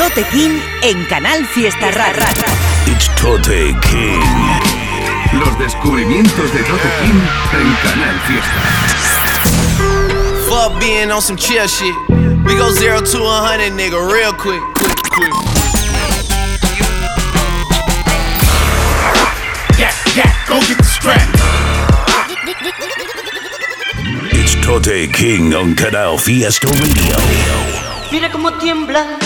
Tote King en Canal Fiesta Rara. It's Tote King. Los descubrimientos de Tote King en Canal Fiesta. Fuck being on some chill shit. We go zero to a hundred, nigga, real quick, quick, quick. Yeah, yeah, go get the strap. It's Tote King on Canal Fiesta Radio. Mira cómo tiembla.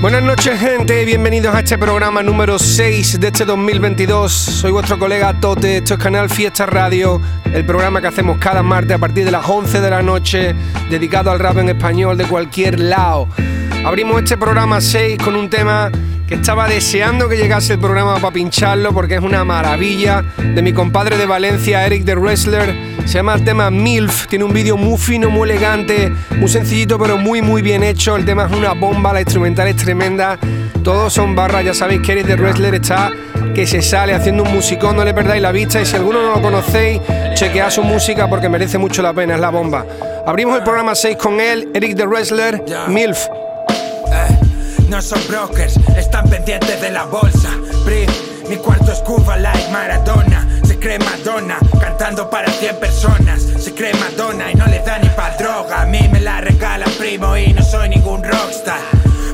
Buenas noches gente, bienvenidos a este programa número 6 de este 2022. Soy vuestro colega Tote, esto es Canal Fiesta Radio, el programa que hacemos cada martes a partir de las 11 de la noche, dedicado al rap en español de cualquier lado. Abrimos este programa 6 con un tema que estaba deseando que llegase el programa para pincharlo porque es una maravilla de mi compadre de Valencia, Eric the Wrestler. Se llama el tema MILF, tiene un vídeo muy fino, muy elegante, muy sencillito pero muy muy bien hecho. El tema es una bomba, la instrumental es tremenda. Todos son barras, ya sabéis que Eric the Wrestler está que se sale haciendo un musicón, no le perdáis la vista y si alguno no lo conocéis, chequead su música porque merece mucho la pena, es la bomba. Abrimos el programa 6 con él, Eric the Wrestler, MILF. No son brokers, están pendientes de la bolsa. Pri, mi cuarto es Cuba like Maradona. Se cree Madonna, cantando para 100 personas. Se cree Madonna y no le da ni pa' droga. A mí me la regala primo y no soy ningún rockstar.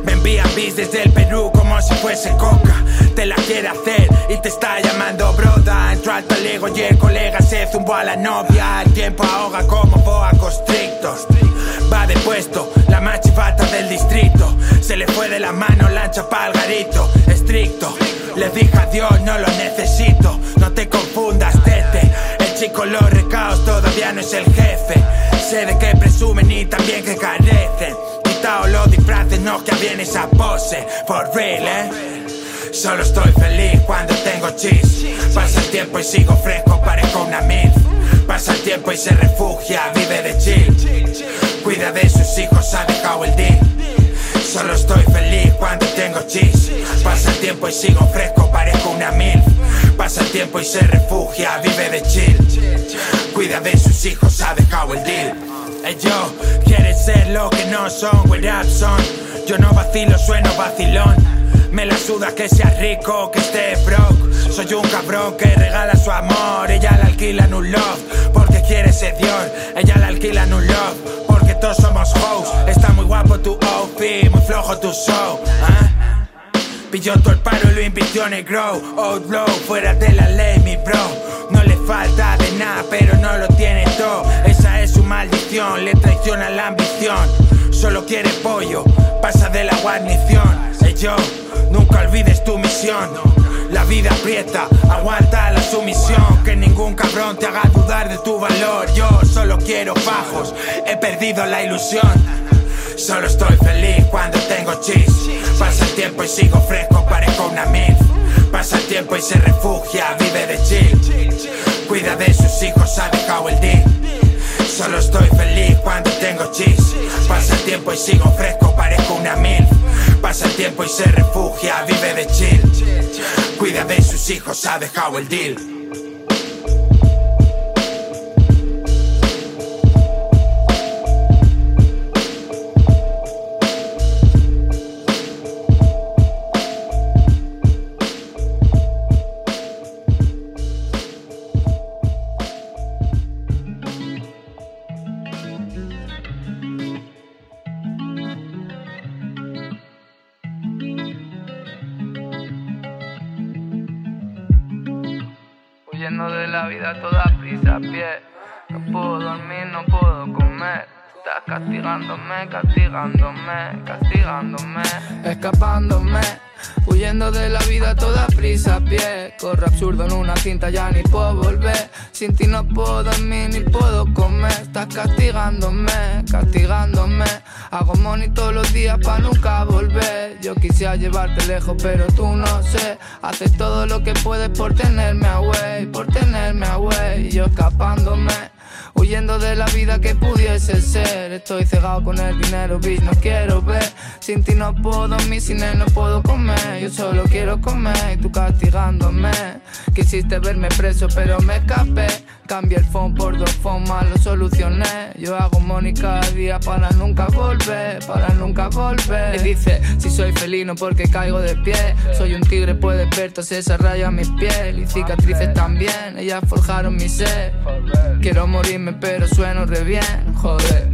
Me envían bis desde el Perú como si fuese coca. Te la quiere hacer y te está llamando broda. Entro al talego y el colega se zumbó a la novia. El tiempo ahoga como boa constrictos. Va de puesto, la más chivata del distrito. Se le fue de la mano, lancha pa'l garito. Estricto, le dije adiós, no lo necesito. No te confundas, tete. El chico los recaos todavía no es el jefe. Sé de qué presumen y también que carecen. Quitao los disfraces, no que bien esa pose. For real, eh. Solo estoy feliz cuando tengo chis. Pasa el tiempo y sigo fresco, parezco una mil. Pasa el tiempo y se refugia, vive de chill. Cuida de sus hijos, ha dejado el deal. Solo estoy feliz cuando tengo chis. Pasa el tiempo y sigo fresco, parezco una mil. Pasa el tiempo y se refugia, vive de chill. Cuida de sus hijos, ha dejado el deal. Ellos quieren ser lo que no son, with up son. Yo no vacilo, sueno vacilón. Me la suda que sea rico, que esté broke. Soy un cabrón que regala su amor. Ella la alquila en un love, porque quiere sedior. Ella la alquila en un love, porque todos somos hoes. Está muy guapo tu outfit, muy flojo tu show. ¿ah? Pilló todo el paro y lo invirtió en el grow. Outlaw, fuera de la ley, mi bro. No le falta de nada, pero no lo tiene todo. Esa es su maldición, le traiciona la ambición. Solo quiere pollo, pasa de la guarnición. Yo, nunca olvides tu misión. La vida aprieta, aguanta la sumisión. Que ningún cabrón te haga dudar de tu valor. Yo solo quiero bajos, he perdido la ilusión. Solo estoy feliz cuando tengo chis. Pasa el tiempo y sigo fresco, parezco una mil. Pasa el tiempo y se refugia, vive de chill. Cuida de sus hijos, ha dejado el deal. Solo estoy feliz cuando tengo chis. Pasa el tiempo y sigo fresco, parezco una mil. Pasa el tiempo y se refugia, vive de chill. Cuida de sus hijos, ha dejado el deal. Castigándome, castigándome. Escapándome, huyendo de la vida toda prisa a pie. Corro absurdo en una cinta, ya ni puedo volver. Sin ti no puedo dormir ni puedo comer. Estás castigándome, castigándome. Hago money todos los días para nunca volver. Yo quisiera llevarte lejos, pero tú no sé. Haces todo lo que puedes por tenerme away, por tenerme away. Yo escapándome. Huyendo de la vida que pudiese ser. Estoy cegado con el dinero, bitch, no quiero ver. Sin ti no puedo sin él no puedo comer. Yo solo quiero comer y tú castigándome. Quisiste verme preso pero me escapé Cambia el phone por dos más lo solucioné. Yo hago money cada día para nunca volver, para nunca volver. Me dice, si soy felino porque caigo de pie. Soy un tigre, puedes ver todas esas rayas en mi piel. Y cicatrices también, ellas forjaron mi ser. Quiero morirme, pero sueno re bien, joder.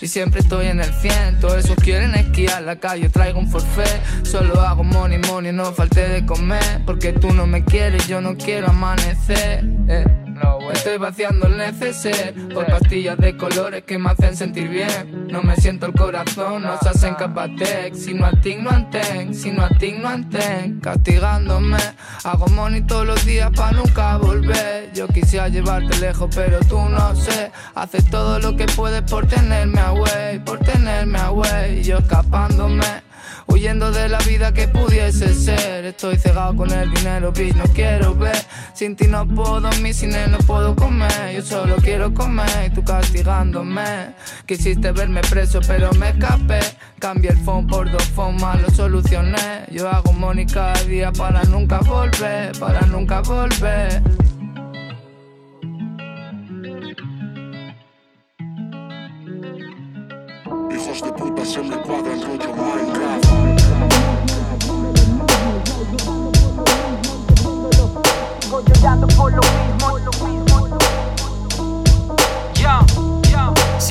Y siempre estoy en el 100, todos esos quieren esquiar la calle, traigo un forfait. Solo hago money, money, no falte de comer. Porque tú no me quieres, yo no quiero amanecer. Eh. Estoy vaciando el neceser por pastillas de colores que me hacen sentir bien. No me siento el corazón, no se hacen capatec. Si no a ti no anten, si no a ti no anten. Castigándome, hago money todos los días para nunca volver. Yo quisiera llevarte lejos, pero tú no sé. Haces todo lo que puedes por tenerme away, por tenerme away. Yo escapándome huyendo de la vida que pudiese ser. Estoy cegado con el dinero, bitch, no quiero ver. Sin ti no puedo dormir, sin él no puedo comer. Yo solo quiero comer y tú castigándome. Quisiste verme preso, pero me escapé. Cambié el phone por dos phones más, lo solucioné. Yo hago money cada día para nunca volver, para nunca volver. Hijos de puta se me cuadran rollo Minecraft. por lo mismo, lo mismo.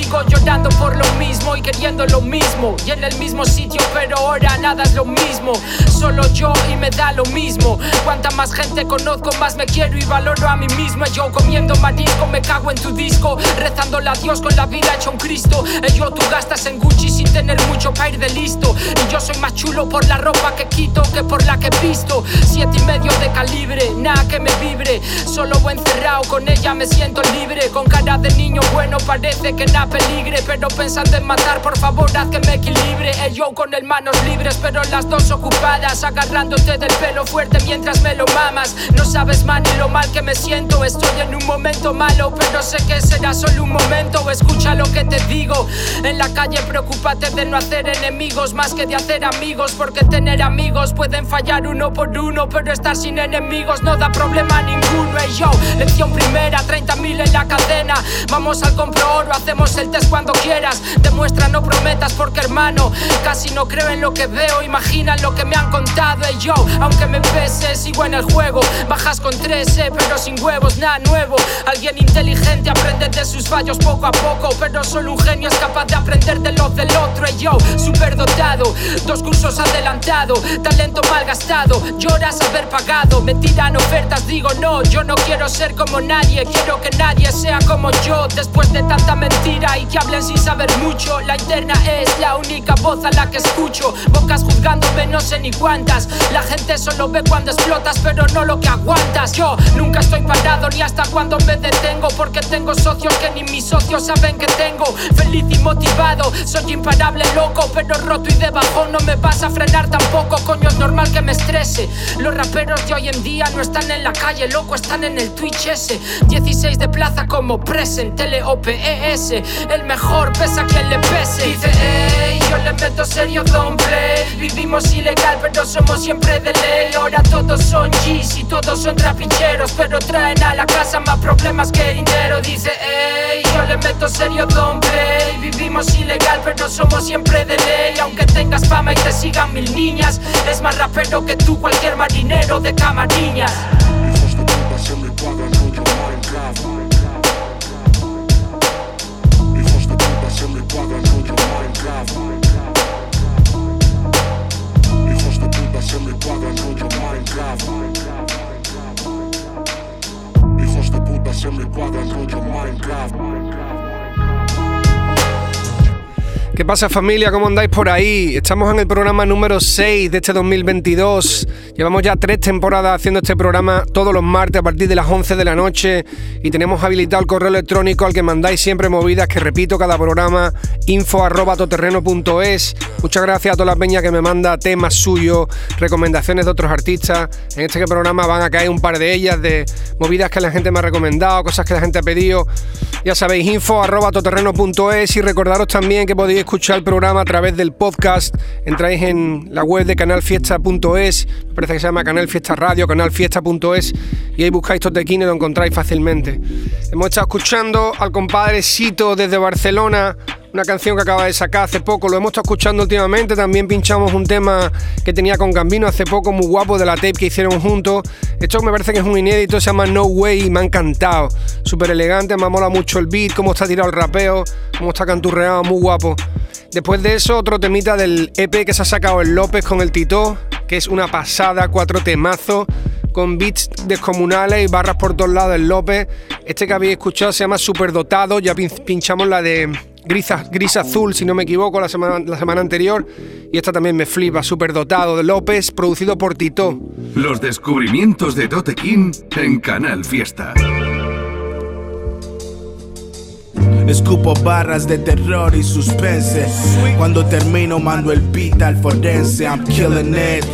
Llorando por lo mismo y queriendo lo mismo. Y en el mismo sitio, pero ahora nada es lo mismo. Solo yo y me da lo mismo. Cuanta más gente conozco, más me quiero y valoro a mí mismo. Yo comiendo marisco, me cago en tu disco. Rezándole a Dios con la vida hecho un Cristo. yo tú gastas en Gucci sin tener mucho para ir de listo. Y yo soy más chulo por la ropa que quito que por la que visto. Siete y medio de calibre, nada que me vibre. Solo encerrado con ella me siento libre. Con cara de niño bueno parece que nada peligre, pero pensando en matar, por favor, haz que me equilibre. El yo con el manos libres, pero las dos ocupadas, agarrándote del pelo fuerte mientras me lo mamas. No sabes, man, ni lo mal que me siento. Estoy en un momento malo, pero sé que será solo un momento. Escucha lo que te digo. En la calle, preocúpate de no hacer enemigos más que de hacer amigos, porque tener amigos pueden fallar uno por uno, pero estar sin enemigos no da problema ninguno. Hey, yo, lección primera, 30.000 en la cadena. Vamos al compro oro, hacemos el cuando quieras. Demuestra, no prometas, porque hermano, casi no creo en lo que veo. Imagina lo que me han contado. Y yo, aunque me pese, sigo en el juego. Bajas con 13, pero sin huevos, nada nuevo. Alguien inteligente aprende de sus fallos poco a poco. Pero solo un genio es capaz de aprender de los del otro. Y yo, dotado dos cursos adelantado, talento mal gastado. Lloras haber pagado, me tiran ofertas, digo no. Yo no quiero ser como nadie, quiero que nadie sea como yo. Después de tanta mentira y que hablen sin saber mucho. La interna es la única voz a la que escucho. Bocas juzgándome, no sé ni cuántas. La gente solo ve cuando explotas, pero no lo que aguantas. Yo nunca estoy parado ni hasta cuando me detengo. Porque tengo socios que ni mis socios saben que tengo. Feliz y motivado, soy imparable, loco, pero roto y debajo no me vas a frenar tampoco. Coño, es normal que me estrese. Los raperos de hoy en día no están en la calle, loco, están en el Twitch ese. 16 de plaza como present, tele OPES. El mejor pesa quien le pese. Dice, ey, yo le meto serio don't Vivimos ilegal, pero somos siempre de ley. Ahora todos son G's y todos son trapicheros. Pero traen a la casa más problemas que dinero. Dice, ey, yo le meto serio don't Vivimos ilegal, pero somos siempre de ley. Aunque tengas fama y te sigan mil niñas, es más rapero que tú, cualquier marinero de camariñas. Pasa familia? ¿Cómo andáis por ahí? Estamos en el programa número 6 de este 2022. Llevamos ya tres temporadas haciendo este programa todos los martes a partir de las 11 de la noche y tenemos habilitado el correo electrónico al que mandáis siempre movidas, que repito cada programa, info arroba toterreno.es. Muchas gracias a toda la peña que me manda temas suyos, recomendaciones de otros artistas. En este programa van a caer un par de ellas, de movidas que la gente me ha recomendado, cosas que la gente ha pedido. Ya sabéis, info arroba toterreno.es y recordaros también que podéis escuchar el programa a través del podcast. Entráis en la web de canalfiesta.es parece que se llama Canal Fiesta Radio, canalfiesta.es y ahí buscáis Totequín y lo encontráis fácilmente. Hemos estado escuchando al compadre Sito desde Barcelona, una canción que acaba de sacar hace poco, lo hemos estado escuchando últimamente, también pinchamos un tema que tenía con Gambino hace poco, muy guapo, de la tape que hicieron juntos. Esto me parece que es un inédito, se llama No Way y me ha encantado. Súper elegante, me mola mucho el beat, cómo está tirado el rapeo, cómo está canturreado, muy guapo. Después de eso, otro temita del EP que se ha sacado el López con el Tito, que es una pasada, cuatro temazos con beats descomunales y barras por todos lados el López. Este que habéis escuchado se llama Superdotado, ya pinchamos la de Gris, Azul, si no me equivoco, la semana, la semana anterior. Y esta también me flipa, Superdotado de López, producido por Tito. Los descubrimientos de King en Canal Fiesta. Escupo barras de terror y suspense. Cuando termino, mando el beat al forense. I'm killing it.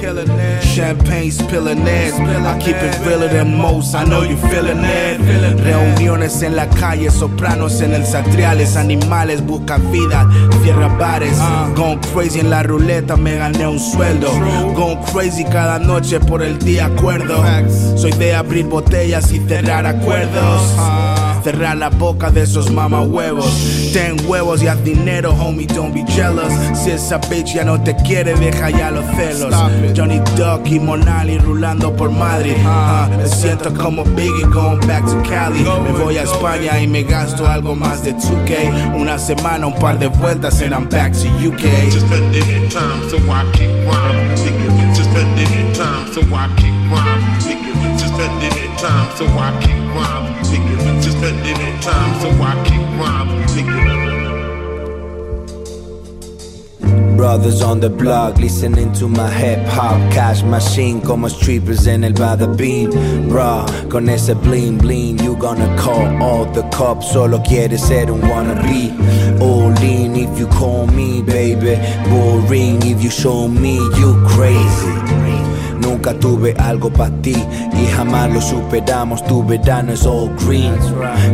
Champagne spilling it. I keep it realer than most. I know you feeling it. Reuniones en la calle, sopranos en el satriales. Animales buscan vida, cierra bares. Gone crazy en la ruleta, me gané un sueldo. Gone crazy cada noche por el día acuerdo. Soy de abrir botellas y cerrar acuerdos. Cerrar la boca de esos mama huevos. Ten huevos y haz dinero, homie, don't be jealous. Si esa bitch ya no te quiere, deja ya los celos. Johnny Duck y Monali rulando por Madrid. Ah, me siento como Biggie going back to Cali. Me voy a España y me gasto algo más de 2K. Una semana, un par de vueltas and I'm back to UK. Just spending time so I rhyme. Just spending time so I can rhyme. Just spending time so I can rhyme. Just spending time so I keep rhyme. Brothers on the block listening to my hip hop cash machine como strippers en el Bada Bean. Bro, con ese bling bling you gonna call all the cops. Solo quieres ser un wannabe. All in if you call me, baby. Boring if you show me you crazy. Nunca tuve algo para ti y jamás lo superamos. Tu verano es all green.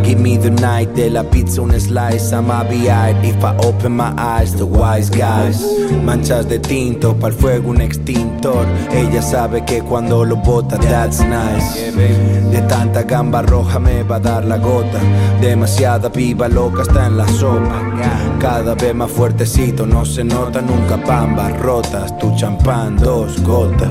Give me the night de la pizza, un slice. I'ma be eyed if I open my eyes. The wise guys. Manchas de tinto, para el fuego un extintor. Ella sabe que cuando lo bota, that's nice. De tanta gamba roja me va a dar la gota. Demasiada piba loca está en la sopa. Cada vez más fuertecito, no se nota nunca bambas rotas. Tu champán, dos gotas.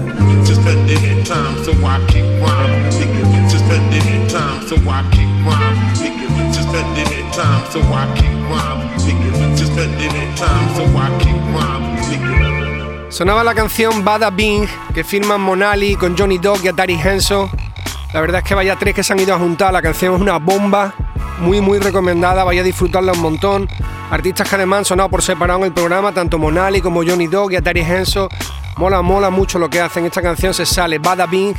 Sonaba la canción Bada Bing que firman Monali con Johnny Dog y Atari Henso. La verdad es que vaya tres que se han ido a juntar. La canción es una bomba, muy muy recomendada. Vaya a disfrutarla un montón. Artistas que además han sonado por separado en el programa, tanto Monali como Johnny Dog y Atari Henso. Mola, mola mucho lo que hacen. Esta canción se sale Bada Bing.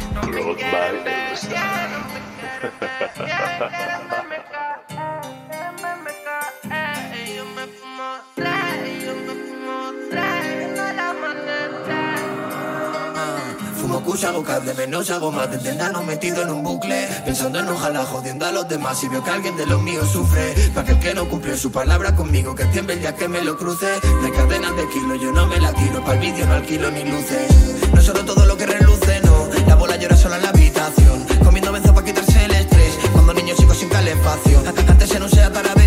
Kush, hago de menos, hago más desde enano metido en un bucle. Pensando en ojalá jodiendo a los demás y veo que alguien de los míos sufre. Pa' que el que no cumplió su palabra conmigo que tiemble día que me lo cruce. De cadenas de kilo yo no me la tiro, para el vídeo no alquilo ni luces. No solo todo lo que reluce, no, la bola llora sola en la habitación. Comiendo benzo para quitarse el estrés, cuando niño sigo sin calefacción. Antes se no sea para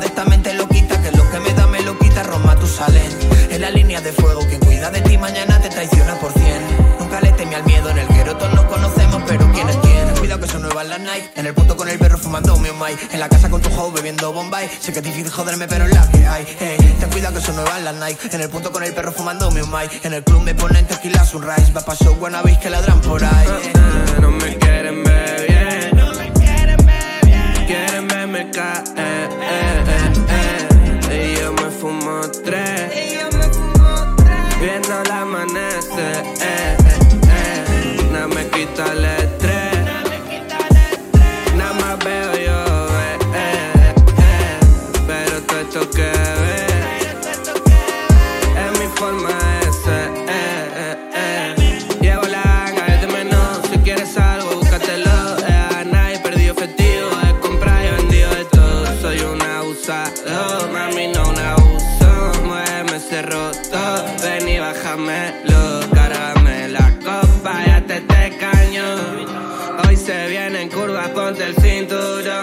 de esta mente loquita, que lo que me da me lo quita, Roma tú sales. En la línea de fuego, quien cuida de ti mañana te traiciona por cien. Nunca le temí al miedo, en el guero todos nos conocemos, pero ¿quién es quién? Cuidado que son nuevas las Nike, en el punto con el perro fumando un mai En la casa con tu hoe bebiendo Bombay, sé que es difícil joderme pero es la que hay. Hey, Ten cuidado que son nuevas las Nike, en el punto con el perro fumando un mai En el club me ponen tequila sunrise, va pa' show buena que ladran por ahí. No me quieren ver bien, no me quieren ver bien. Quieren verme caer, déjamelo. Cárgame la copa, ya te te caño. Hoy se viene en curva, ponte el cinturón.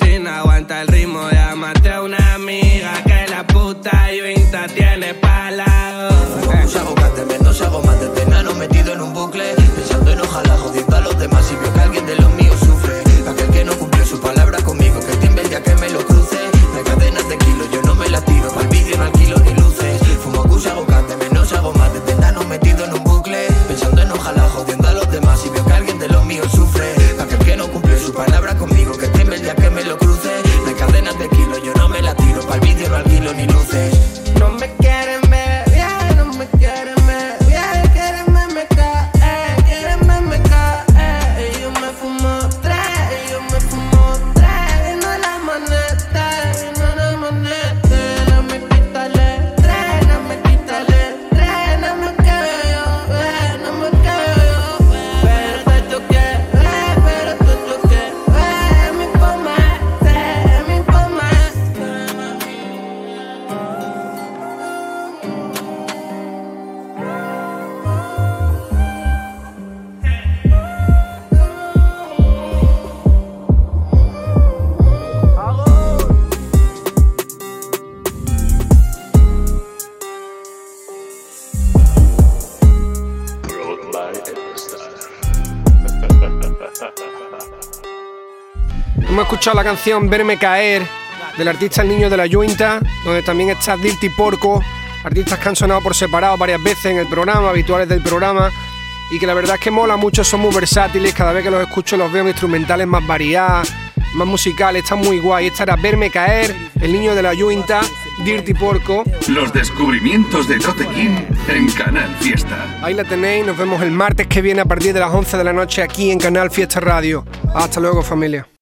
Si no aguanta el ritmo, llámate a una amiga que la puta Yuinta tiene palado. Escuchado la canción Verme Caer del artista El Niño de la Yuinta, donde también está Dirty Porco, artistas que han sonado por separado varias veces en el programa, habituales del programa, y que la verdad es que mola mucho, son muy versátiles, cada vez que los escucho los veo en instrumentales más variadas, más musicales, están muy guay. Esta era Verme Caer, El Niño de la Yuinta, Dirty Porco. Los descubrimientos de Tote King en Canal Fiesta. Ahí la tenéis, nos vemos el martes que viene a partir de las 11 de la noche aquí en Canal Fiesta Radio. Hasta luego familia.